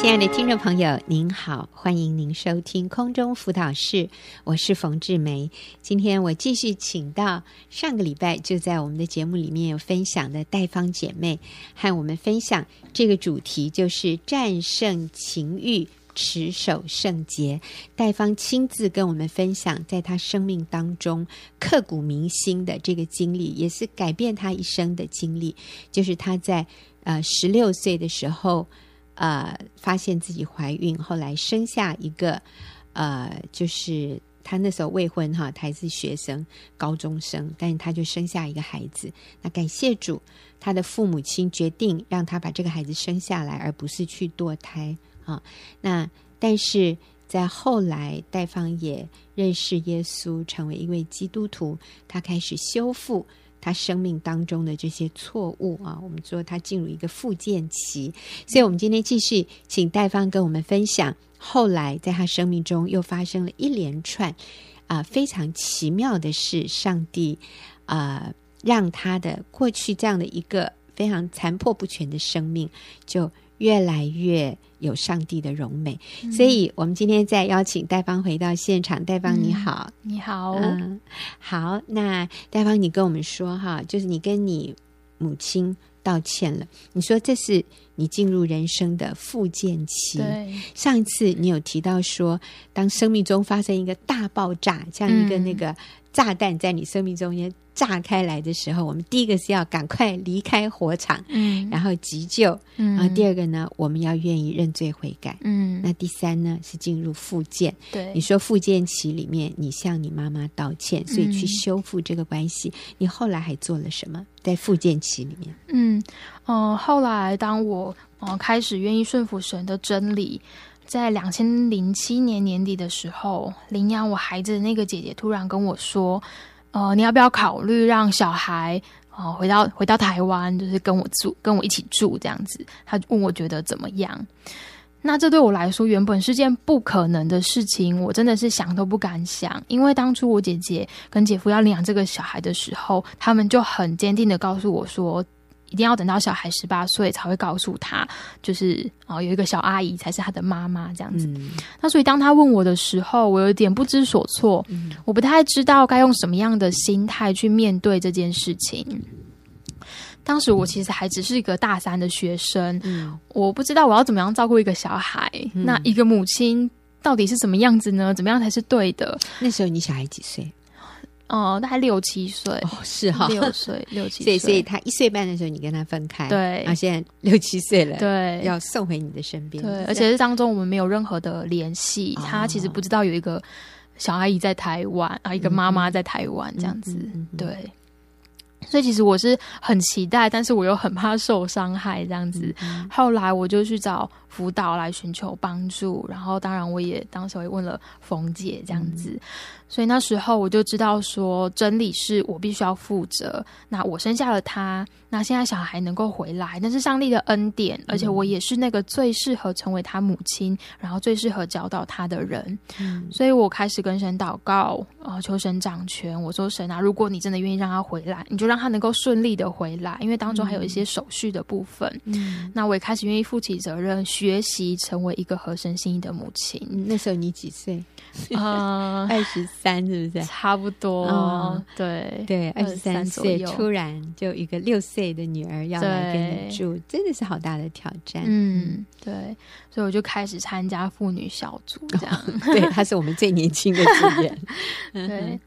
亲爱的听众朋友，您好，欢迎您收听空中辅导室，我是冯志梅。今天我继续请到上个礼拜就在我们的节目里面有分享的戴芳姐妹，和我们分享这个主题，就是战胜情欲，持守圣洁。戴芳亲自跟我们分享，在她生命当中刻骨铭心的这个经历，也是改变她一生的经历，就是她在呃十六岁的时候。呃，发现自己怀孕，后来生下一个，呃，就是他那时候未婚哈，他还是学生，高中生，但是他就生下一个孩子。那感谢主，他的父母亲决定让他把这个孩子生下来，而不是去堕胎啊。那但是在后来，戴芳也认识耶稣，成为一位基督徒，他开始修复。他生命当中的这些错误啊，我们说他进入一个复健期，所以我们今天继续请戴方跟我们分享，后来在他生命中又发生了一连串啊非常奇妙的事，上帝啊让他的过去这样的一个非常残破不全的生命就。越来越有上帝的荣美，嗯、所以我们今天再邀请戴芳回到现场。戴芳你好，嗯、你好，嗯，好。那戴芳，你跟我们说哈，就是你跟你母亲道歉了。你说这是你进入人生的复健期。上一次你有提到说，当生命中发生一个大爆炸，像一个那个炸弹在你生命中间。炸开来的时候，我们第一个是要赶快离开火场，嗯，然后急救，嗯，然后第二个呢，我们要愿意认罪悔改，嗯，那第三呢是进入复健，对，你说复健期里面，你向你妈妈道歉，所以去修复这个关系，嗯，你后来还做了什么？在复健期里面，嗯，呃，后来当我呃开始愿意顺服神的真理，在两千零七年年底的时候，领养我孩子的那个姐姐突然跟我说。呃，你要不要考虑让小孩呃回到回到台湾，就是跟我住，跟我一起住这样子？他问我觉得怎么样？那这对我来说原本是件不可能的事情，我真的是想都不敢想。因为当初我姐姐跟姐夫要领养这个小孩的时候，他们就很坚定的告诉我说。一定要等到小孩十八岁才会告诉他，就是哦，有一个小阿姨才是他的妈妈这样子。嗯、那所以当他问我的时候，我有点不知所措，嗯、我不太知道该用什么样的心态去面对这件事情。当时我其实还只是一个大三的学生，嗯、我不知道我要怎么样照顾一个小孩。嗯、那一个母亲到底是怎么样子呢？怎么样才是对的？那时候你小孩几岁？哦，大概六七岁，哦，是哈，六岁六七岁，所以所以他一岁半的时候你跟他分开，对，然后现在六七岁了，对，要送回你的身边，对，而且是当中我们没有任何的联系，哦，他其实不知道有一个小阿姨在台湾啊，一个妈妈在台湾这样子，对。所以其实我是很期待，但是我又很怕受伤害这样子。嗯、后来我就去找辅导来寻求帮助，然后当然我也当时也问了冯姐这样子。嗯、所以那时候我就知道说，真理是我必须要负责。那我生下了他，那现在小孩能够回来，那是上帝的恩典，而且我也是那个最适合成为他母亲，然后最适合教导他的人。嗯、所以我开始跟神祷告，呃，求神掌权。我说神啊，如果你真的愿意让他回来，你就让。他能够顺利的回来，因为当中还有一些手续的部分。嗯，那我也开始愿意负起责任，学习成为一个合神心意的母亲。那时候你几岁？啊，二十三是不是？差不多。哦、对对，二十三岁，突然就一个六岁的女儿要来跟你住，真的是好大的挑战。嗯，对，所以我就开始参加妇女小组，这样。哦、对，她是我们最年轻的组员。对，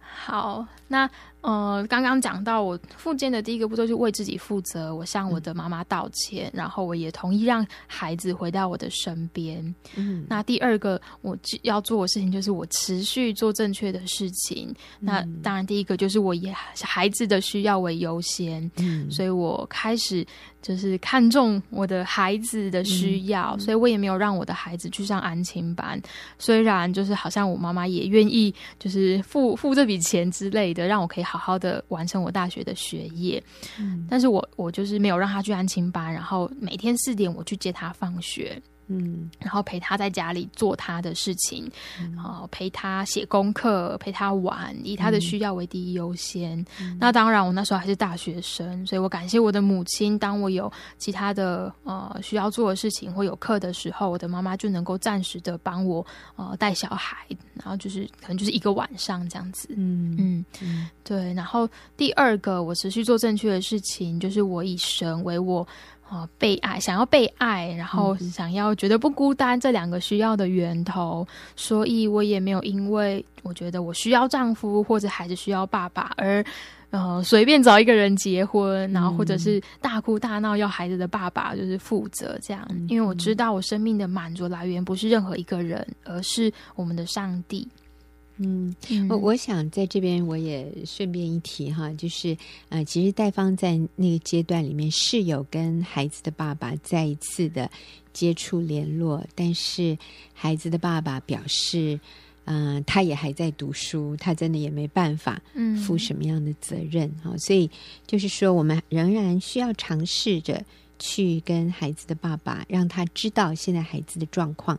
好，那。呃，刚刚讲到我复健的第一个步骤就是为自己负责，我向我的妈妈道歉，嗯、然后我也同意让孩子回到我的身边。嗯，那第二个我要做的事情就是我持续做正确的事情。嗯、那当然，第一个就是我以孩子的需要为优先。嗯，所以我开始就是看重我的孩子的需要，嗯、所以我也没有让我的孩子去上安亲班。虽然就是好像我妈妈也愿意就是付付这笔钱之类的，让我可以。好好的完成我大学的学业，嗯，但是我我就是没有让他去安亲班，然后每天四点我去接他放学，嗯，然后陪他在家里做他的事情，嗯、然后陪他写功课，陪他玩，以他的需要为第一优先。嗯、那当然，我那时候还是大学生，所以我感谢我的母亲。当我有其他的呃需要做的事情或有课的时候，我的妈妈就能够暂时的帮我呃带小孩，然后就是可能就是一个晚上这样子。嗯嗯嗯，对。然后第二个，我持续做正确的事情，就是我以神为我。啊，被爱，想要被爱，然后想要觉得不孤单，这两个需要的源头，所以我也没有因为我觉得我需要丈夫或者孩子需要爸爸而呃随便找一个人结婚，然后或者是大哭大闹要孩子的爸爸就是负责这样，因为我知道我生命的满足来源不是任何一个人，而是我们的上帝。嗯，我我想在这边我也顺便一提哈，就是呃，其实戴芳在那个阶段里面是有跟孩子的爸爸再一次的接触联络，但是孩子的爸爸表示，嗯、呃，他也还在读书，他真的也没办法嗯负什么样的责任哈，所以就是说，我们仍然需要尝试着去跟孩子的爸爸，让他知道现在孩子的状况。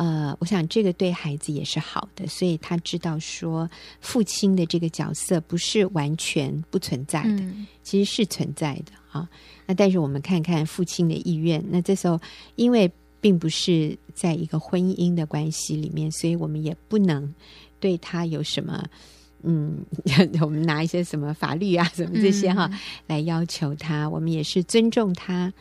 呃，我想这个对孩子也是好的，所以他知道说父亲的这个角色不是完全不存在的，嗯、其实是存在的啊。那但是我们看看父亲的意愿，那这时候因为并不是在一个婚姻的关系里面，所以我们也不能对他有什么，嗯，我们拿一些什么法律啊什么这些哈、嗯、来要求他，我们也是尊重他。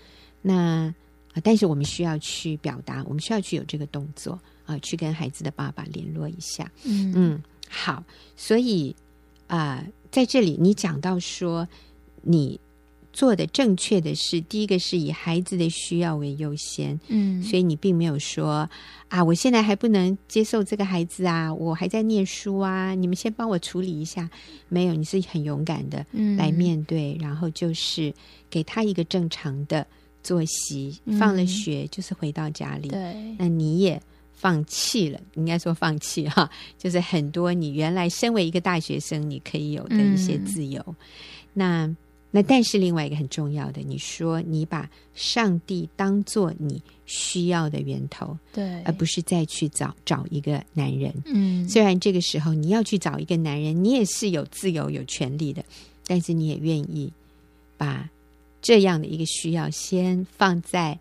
那。但是我们需要去表达，我们需要去有这个动作啊、呃，去跟孩子的爸爸联络一下。嗯嗯，好。所以啊、呃，在这里你讲到说，你做的正确的是，第一个是以孩子的需要为优先。嗯，所以你并没有说啊，我现在还不能接受这个孩子啊，我还在念书啊，你们先帮我处理一下。没有，你是很勇敢的来面对，嗯、然后就是给他一个正常的。作息放了学就是回到家里，那你也放弃了，应该说放弃哈，就是很多你原来身为一个大学生你可以有的一些自由。嗯、那那但是另外一个很重要的，你说你把上帝当做你需要的源头，对，而不是再去找找一个男人。嗯，虽然这个时候你要去找一个男人，你也是有自由有权利的，但是你也愿意把。这样的一个需要，先放在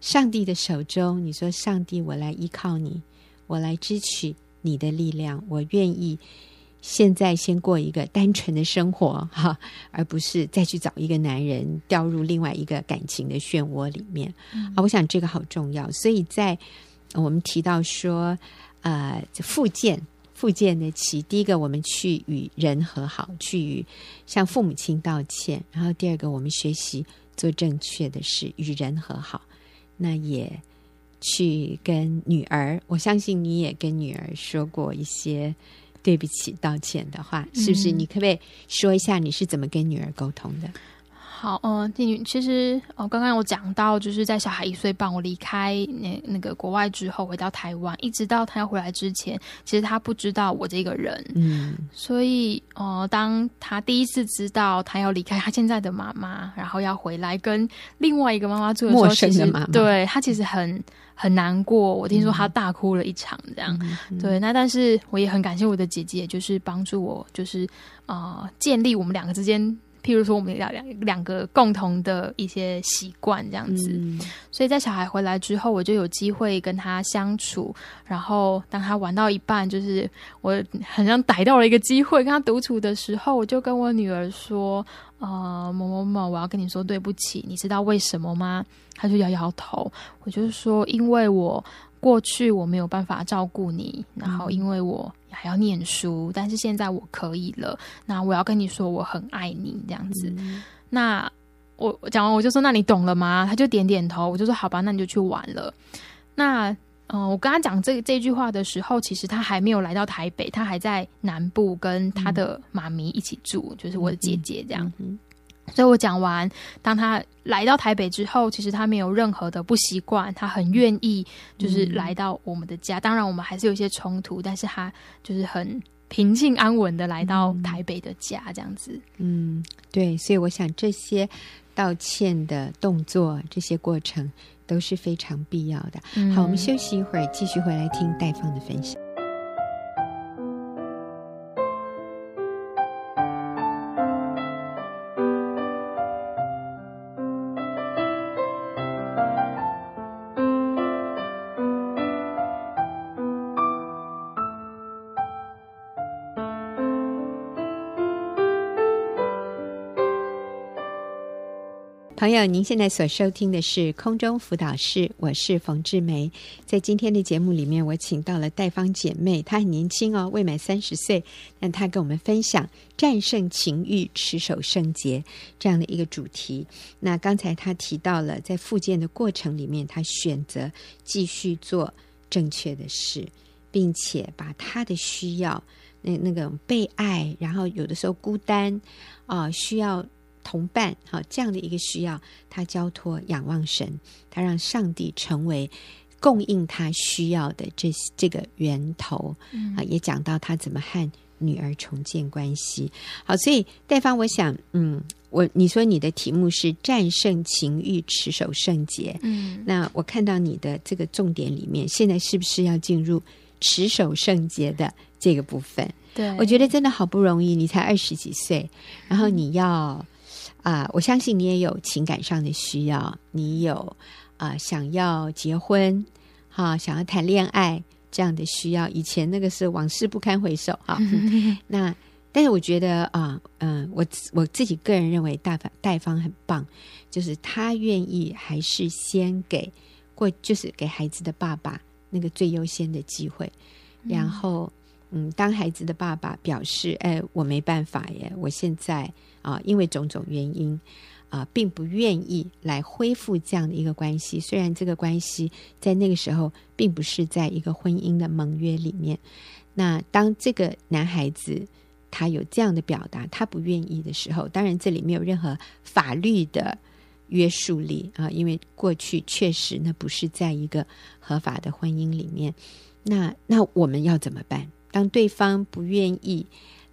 上帝的手中。你说：“上帝，我来依靠你，我来支取你的力量。我愿意现在先过一个单纯的生活，哈，而不是再去找一个男人，掉入另外一个感情的漩涡里面。嗯、啊，我想这个好重要。所以在我们提到说，呃，复健。复健的期，第一个我们去与人和好，去与向父母亲道歉；然后第二个我们学习做正确的事，与人和好。那也去跟女儿，我相信你也跟女儿说过一些对不起、道歉的话，是不是？你可不可以说一下你是怎么跟女儿沟通的？好，嗯，弟其实哦，刚刚我讲到，就是在小孩一岁半，我离开那那个国外之后，回到台湾，一直到他要回来之前，其实他不知道我这个人，嗯，所以哦、呃，当他第一次知道他要离开他现在的妈妈，然后要回来跟另外一个妈妈住的时候，陌生的妈妈，对他其实很很难过。我听说他大哭了一场，这样，对。那但是我也很感谢我的姐姐，就是帮助我，就是啊、呃，建立我们两个之间。譬如说，我们要两两个共同的一些习惯这样子，嗯、所以在小孩回来之后，我就有机会跟他相处。然后当他玩到一半，就是我很像逮到了一个机会跟他独处的时候，我就跟我女儿说：“呃，某某某，我要跟你说对不起，你知道为什么吗？”他就摇摇头。我就是说，因为我过去我没有办法照顾你，然后因为我。还要念书，但是现在我可以了。那我要跟你说，我很爱你这样子。嗯、那我讲完，我就说，那你懂了吗？他就点点头。我就说，好吧，那你就去玩了。那嗯、呃，我跟他讲这这句话的时候，其实他还没有来到台北，他还在南部跟他的妈咪一起住，嗯、就是我的姐姐这样。所以我讲完，当他来到台北之后，其实他没有任何的不习惯，他很愿意就是来到我们的家。嗯、当然，我们还是有一些冲突，但是他就是很平静安稳的来到台北的家，这样子。嗯，对。所以我想这些道歉的动作，这些过程都是非常必要的。嗯、好，我们休息一会儿，继续回来听戴芳的分享。朋友，您现在所收听的是空中辅导室，我是冯志梅。在今天的节目里面，我请到了戴芳姐妹，她很年轻哦，未满三十岁，但她跟我们分享战胜情欲、持守圣洁这样的一个主题。那刚才她提到了，在复健的过程里面，她选择继续做正确的事，并且把她的需要，那那个被爱，然后有的时候孤单啊、需要。同伴，好，这样的一个需要，他交托仰望神，他让上帝成为供应他需要的这这个源头，啊、嗯，也讲到他怎么和女儿重建关系。好，所以戴芳，我想，嗯，我你说你的题目是战胜情欲，持守圣洁，嗯，那我看到你的这个重点里面，现在是不是要进入持守圣洁的这个部分？对，我觉得真的好不容易，你才二十几岁，然后你要。嗯啊、呃，我相信你也有情感上的需要，你有啊、呃、想要结婚，哈、啊，想要谈恋爱这样的需要。以前那个是往事不堪回首，哈。那但是我觉得啊，嗯、呃，我我自己个人认为大方戴方很棒，就是他愿意还是先给过，就是给孩子的爸爸那个最优先的机会，然后嗯，当孩子的爸爸表示，哎，我没办法耶，我现在。啊，因为种种原因，啊，并不愿意来恢复这样的一个关系。虽然这个关系在那个时候并不是在一个婚姻的盟约里面。那当这个男孩子他有这样的表达，他不愿意的时候，当然这里没有任何法律的约束力啊，因为过去确实那不是在一个合法的婚姻里面。那那我们要怎么办？当对方不愿意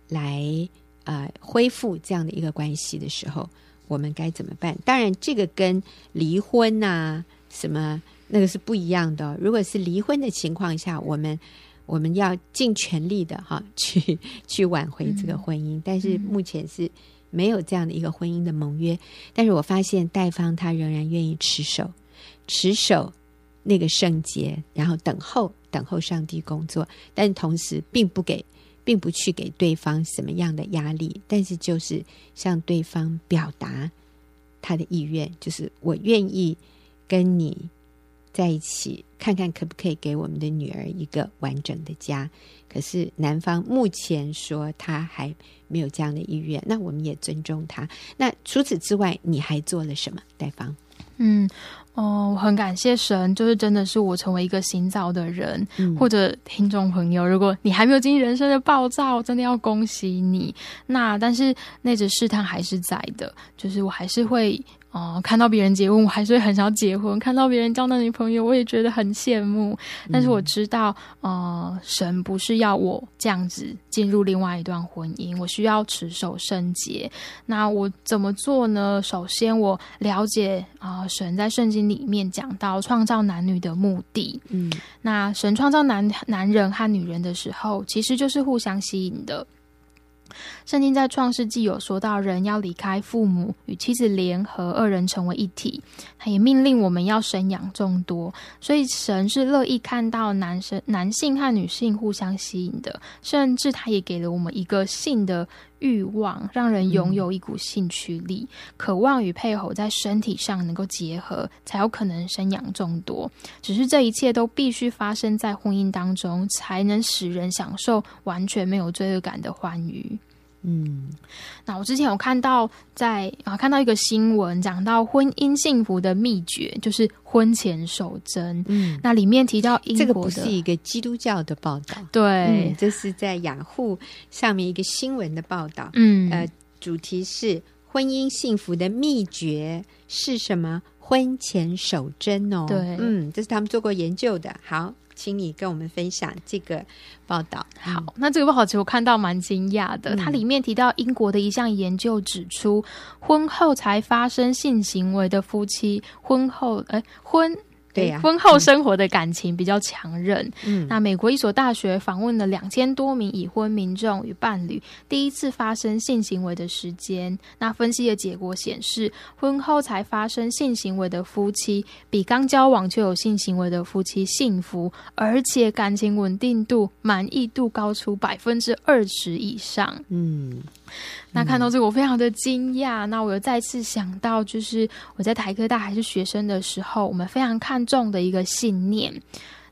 来。呃，恢复这样的一个关系的时候，我们该怎么办？当然，这个跟离婚啊什么那个是不一样的。如果是离婚的情况下，我们我们要尽全力的哈 去去挽回这个婚姻。嗯、但是目前是没有这样的一个婚姻的盟约。但是我发现戴方他仍然愿意持守持守那个圣洁，然后等候等候上帝工作，但同时并不给。并不去给对方什么样的压力，但是就是向对方表达他的意愿，就是我愿意跟你在一起，看看可不可以给我们的女儿一个完整的家。可是男方目前说他还没有这样的意愿，那我们也尊重他。那除此之外，你还做了什么，戴芳？嗯。哦，我很感谢神，就是真的是我成为一个新造的人，嗯、或者听众朋友，如果你还没有经历人生的暴躁，真的要恭喜你。那但是那只试探还是在的，就是我还是会。哦、呃，看到别人结婚，我还是会很想结婚；看到别人交男女朋友，我也觉得很羡慕。但是我知道，呃，神不是要我这样子进入另外一段婚姻，我需要持守圣洁。那我怎么做呢？首先，我了解啊、呃，神在圣经里面讲到创造男女的目的。嗯，那神创造男男人和女人的时候，其实就是互相吸引的。圣经在创世纪有说到，人要离开父母，与妻子联合，二人成为一体。他也命令我们要生养众多，所以神是乐意看到男生、男性和女性互相吸引的，甚至他也给了我们一个性的欲望，让人拥有一股兴趣力，嗯、渴望与配偶在身体上能够结合，才有可能生养众多。只是这一切都必须发生在婚姻当中，才能使人享受完全没有罪恶感的欢愉。嗯，那我之前有看到在啊看到一个新闻，讲到婚姻幸福的秘诀，就是婚前守贞。嗯，那里面提到英国的，这个不是一个基督教的报道，对、嗯，这是在雅虎上面一个新闻的报道。嗯，呃，主题是婚姻幸福的秘诀是什么？婚前守贞哦，对，嗯，这是他们做过研究的。好。请你跟我们分享这个报道。好，那这个报道其实我看到蛮惊讶的。嗯、它里面提到英国的一项研究指出，婚后才发生性行为的夫妻，婚后哎婚对呀、啊，婚后生活的感情比较强韧。嗯，那美国一所大学访问了两千多名已婚民众与伴侣第一次发生性行为的时间，那分析的结果显示，婚后才发生性行为的夫妻比刚交往就有性行为的夫妻幸福，而且感情稳定度、满意度高出百分之二十以上。嗯。那看到这个，我非常的惊讶。那我又再次想到，就是我在台科大还是学生的时候，我们非常看重的一个信念。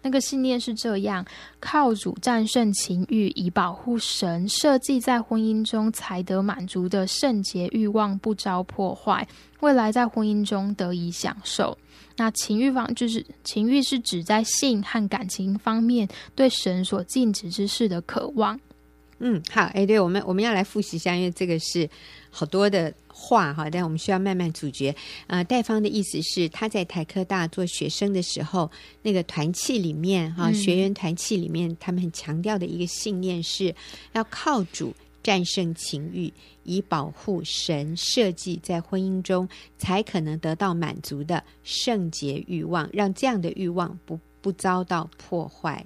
那个信念是这样：靠主战胜情欲，以保护神设计在婚姻中才得满足的圣洁欲望不遭破坏，未来在婚姻中得以享受。那情欲方就是情欲，是指在性和感情方面对神所禁止之事的渴望。嗯，好，哎，对，我们我们要来复习一下，因为这个是好多的话哈，但我们需要慢慢咀嚼。呃，戴芳的意思是，他在台科大做学生的时候，那个团契里面哈，学员团契里面，他们很强调的一个信念是要靠主战胜情欲，以保护神设计在婚姻中才可能得到满足的圣洁欲望，让这样的欲望不不遭到破坏。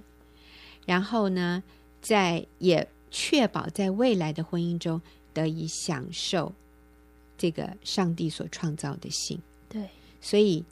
然后呢，在也。确保在未来的婚姻中得以享受这个上帝所创造的性。对，所以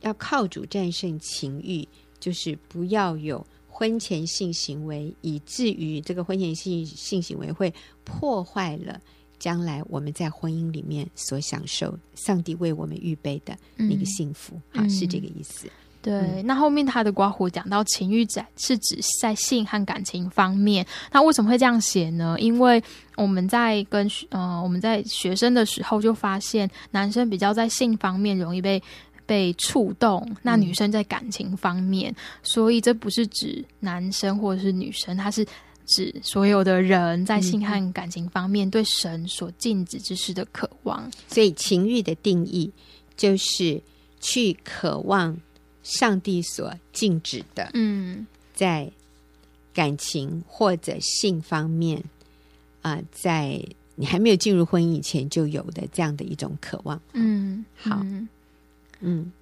要靠主战胜情欲，就是不要有婚前性行为，以至于这个婚前性性行为会破坏了将来我们在婚姻里面所享受上帝为我们预备的那个幸福。嗯、好，是这个意思。对，嗯、那后面他的刮胡讲到情欲展是指在性和感情方面，那为什么会这样写呢？因为我们在跟呃我们在学生的时候就发现，男生比较在性方面容易被被触动，那女生在感情方面，嗯、所以这不是指男生或者是女生，它是指所有的人在性和感情方面对神所禁止之事的渴望。所以情欲的定义就是去渴望。上帝所禁止的，嗯，在感情或者性方面，啊、呃，在你还没有进入婚姻以前就有的这样的一种渴望，嗯，好，嗯。嗯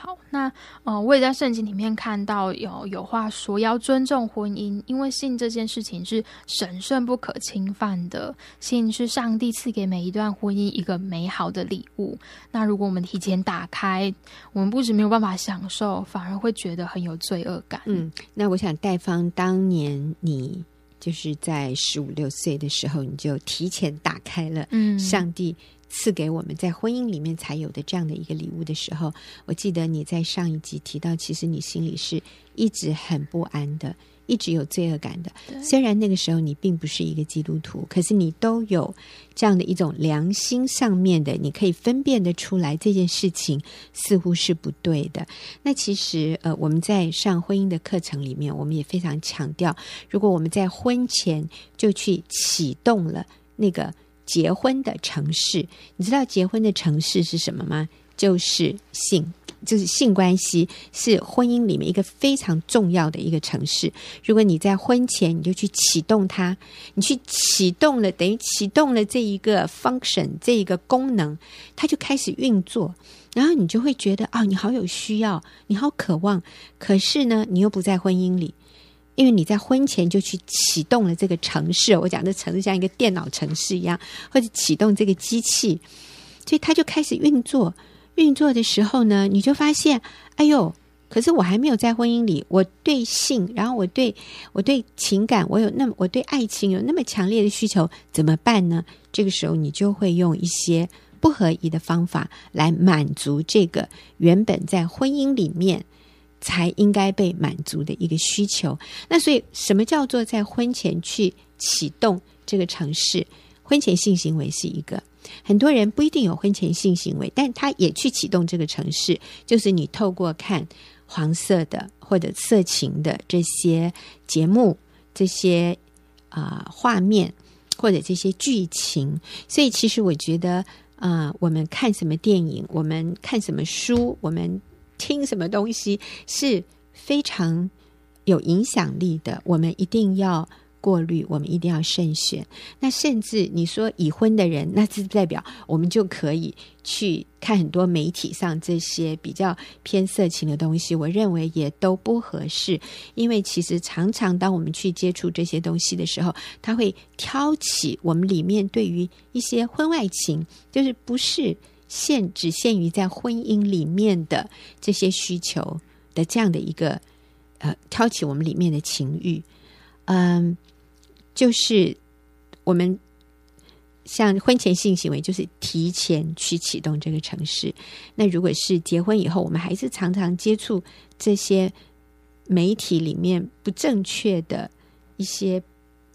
好，那呃，我也在圣经里面看到有有话说要尊重婚姻，因为性这件事情是神圣不可侵犯的，性是上帝赐给每一段婚姻一个美好的礼物。那如果我们提前打开，我们不止没有办法享受，反而会觉得很有罪恶感。嗯，那我想戴芳当年你就是在十五六岁的时候，你就提前打开了，嗯，上帝。赐给我们在婚姻里面才有的这样的一个礼物的时候，我记得你在上一集提到，其实你心里是一直很不安的，一直有罪恶感的。虽然那个时候你并不是一个基督徒，可是你都有这样的一种良心上面的，你可以分辨得出来这件事情似乎是不对的。那其实呃，我们在上婚姻的课程里面，我们也非常强调，如果我们在婚前就去启动了那个。结婚的城市，你知道结婚的城市是什么吗？就是性，就是性关系，是婚姻里面一个非常重要的一个城市。如果你在婚前你就去启动它，你去启动了，等于启动了这一个 function，这一个功能，它就开始运作，然后你就会觉得啊、哦，你好有需要，你好渴望，可是呢，你又不在婚姻里。因为你在婚前就去启动了这个城市，我讲的城市像一个电脑城市一样，或者启动这个机器，所以它就开始运作。运作的时候呢，你就发现，哎呦，可是我还没有在婚姻里，我对性，然后我对我对情感，我有那么我对爱情有那么强烈的需求，怎么办呢？这个时候你就会用一些不合宜的方法来满足这个原本在婚姻里面。才应该被满足的一个需求。那所以，什么叫做在婚前去启动这个程式？婚前性行为是一个，很多人不一定有婚前性行为，但他也去启动这个城市，就是你透过看黄色的或者色情的这些节目、这些啊、画面或者这些剧情。所以，其实我觉得啊、我们看什么电影，我们看什么书，我们。听什么东西是非常有影响力的，我们一定要过滤，我们一定要慎选。那甚至你说已婚的人，那是代表我们就可以去看很多媒体上这些比较偏色情的东西。我认为也都不合适，因为其实常常当我们去接触这些东西的时候，它会挑起我们里面对于一些婚外情，就是不是限只限于在婚姻里面的这些需求的这样的一个呃，挑起我们里面的情欲，嗯。就是我们像婚前性行为，就是提前去启动这个城市。那如果是结婚以后，我们还是常常接触这些媒体里面不正确的一些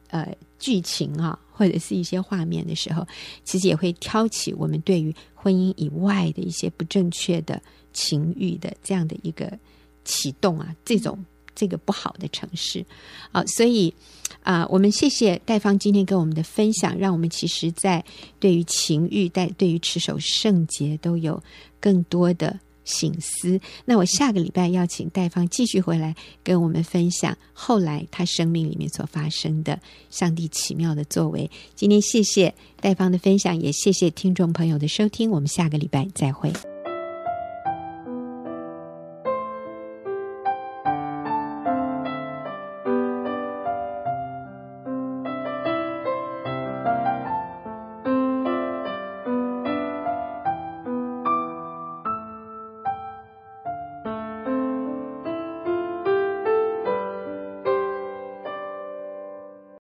呃剧情啊，或者是一些画面的时候，其实也会挑起我们对于婚姻以外的一些不正确的情欲的这样的一个启动啊，这种。这个不好的城市，啊，所以啊、呃，我们谢谢戴芳今天跟我们的分享，让我们其实在对于情欲、带对于持守圣洁都有更多的醒思。那我下个礼拜要请戴方继续回来跟我们分享后来他生命里面所发生的上帝奇妙的作为。今天谢谢戴方的分享，也谢谢听众朋友的收听，我们下个礼拜再会。